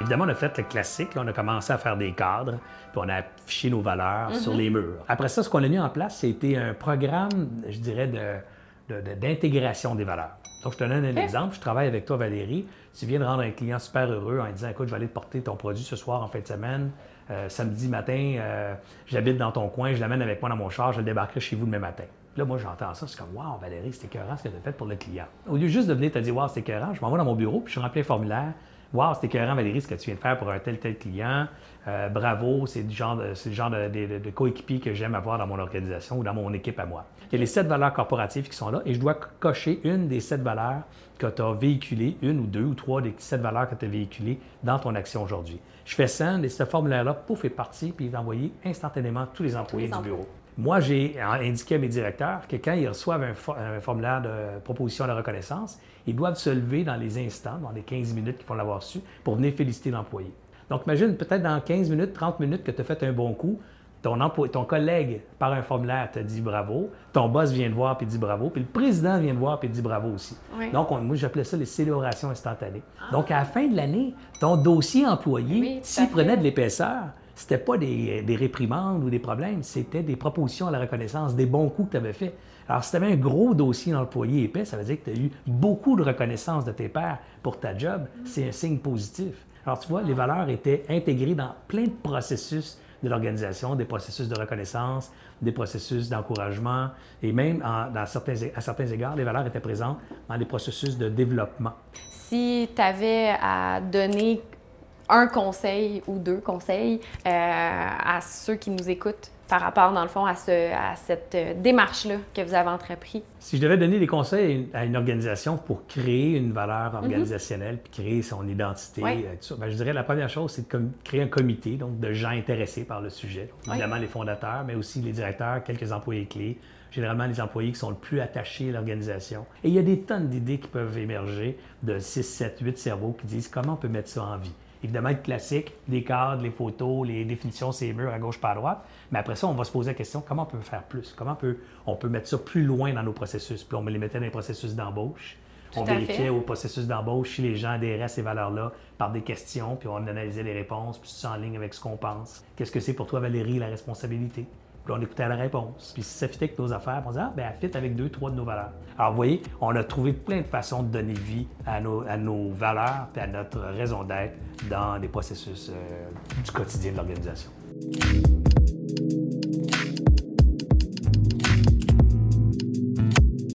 Évidemment, on a fait le classique. On a commencé à faire des cadres, puis on a affiché nos valeurs sur les murs. Après ça, ce qu'on a mis en place, c'était un programme, je dirais, de, de- de- d'intégration des valeurs. Donc, je te donne un exemple. Je travaille avec toi, Valérie. Tu viens de rendre un client super heureux en disant Écoute, je vais aller te porter ton produit ce soir en fin de semaine. Euh, samedi matin, euh, j'habite dans ton coin, je l'amène avec moi dans mon char, je le débarquerai chez vous demain matin. Là, moi, j'entends ça, c'est comme Waouh, Valérie, c'est écœurant ce que tu as fait pour le client. Au lieu juste de venir te dire Waouh, c'est écœurant, je m'en vais dans mon bureau puis je remplis un formulaire. Wow, c'est écœurant, Valérie, ce que tu viens de faire pour un tel, tel client. Euh, bravo, c'est du genre de, c'est le genre de, de- de coéquipier que j'aime avoir dans mon organisation ou dans mon équipe à moi. Il y a les sept valeurs corporatives qui sont là et je dois co- cocher une des sept valeurs que tu as véhiculées, une ou deux ou trois des sept valeurs que tu as véhiculées dans ton action aujourd'hui. Je fais ça, et ce formulaire-là, pouf, est parti, puis il est envoyé instantanément à tous les employés les du bureau. Moi, j'ai indiqué à mes directeurs que quand ils reçoivent un, fo- un formulaire de proposition de reconnaissance, ils doivent se lever dans les instants, dans les 15 minutes qu'ils vont l'avoir su, pour venir féliciter l'employé. Donc, imagine peut-être dans 15 minutes, 30 minutes que tu as fait un bon coup, ton, collègue, par un formulaire, te dit bravo, ton boss vient te voir et dit bravo, puis le président vient te voir et dit bravo aussi. Oui. Donc, on- moi, j'appelais ça les célébrations instantanées. Donc, à la fin de l'année, ton dossier employé, Oui, s'il prenait de l'épaisseur, c'était pas des, des réprimandes ou des problèmes, c'était des propositions à la reconnaissance, des bons coups que tu avais faits. Alors, si tu avais un gros dossier d'employé épais, ça veut dire que tu as eu beaucoup de reconnaissance de tes pairs pour ta job. C'est un signe positif. Alors, tu vois, les valeurs étaient intégrées dans plein de processus de l'organisation, des processus de reconnaissance, des processus d'encouragement, et même certains, à certains égards, les valeurs étaient présentes dans des processus de développement. Si tu avais à donner un conseil ou deux conseils euh, à ceux qui nous écoutent par rapport, dans le fond, à, ce, à cette euh, démarche-là que vous avez entrepris. Si je devais donner des conseils à une organisation pour créer une valeur organisationnelle, puis créer son identité, Ouais. euh, tout ça, ben, je dirais la première chose, c'est de créer un comité, donc de gens intéressés par le sujet. Donc. Évidemment, les fondateurs, mais aussi les directeurs, quelques employés clés, généralement les employés qui sont le plus attachés à l'organisation. Et il y a des tonnes d'idées qui peuvent émerger de 6, 7, 8 cerveaux qui disent comment on peut mettre ça en vie. Évidemment, le classique, les cadres, les photos, les définitions, ces murs à gauche, pas à droite. Mais après ça, on va se poser la question comment on peut faire plus? Comment on peut, on peut mettre ça plus loin dans nos processus? Puis on les mettait dans les processus d'embauche. Tout on vérifiait fait. au processus d'embauche si les gens adhéraient à ces valeurs-là par des questions, puis on analysait les réponses, puis c'est en ligne avec ce qu'on pense. Qu'est-ce que c'est pour toi, Valérie, la responsabilité? Puis on écoutait la réponse. Puis si ça fitait avec nos affaires, on disait, ah, ben, elle fit avec deux, trois de nos valeurs. Alors, vous voyez, on a trouvé plein de façons de donner vie à nos, à nos valeurs et à notre raison d'être dans les processus euh, du quotidien de l'organisation.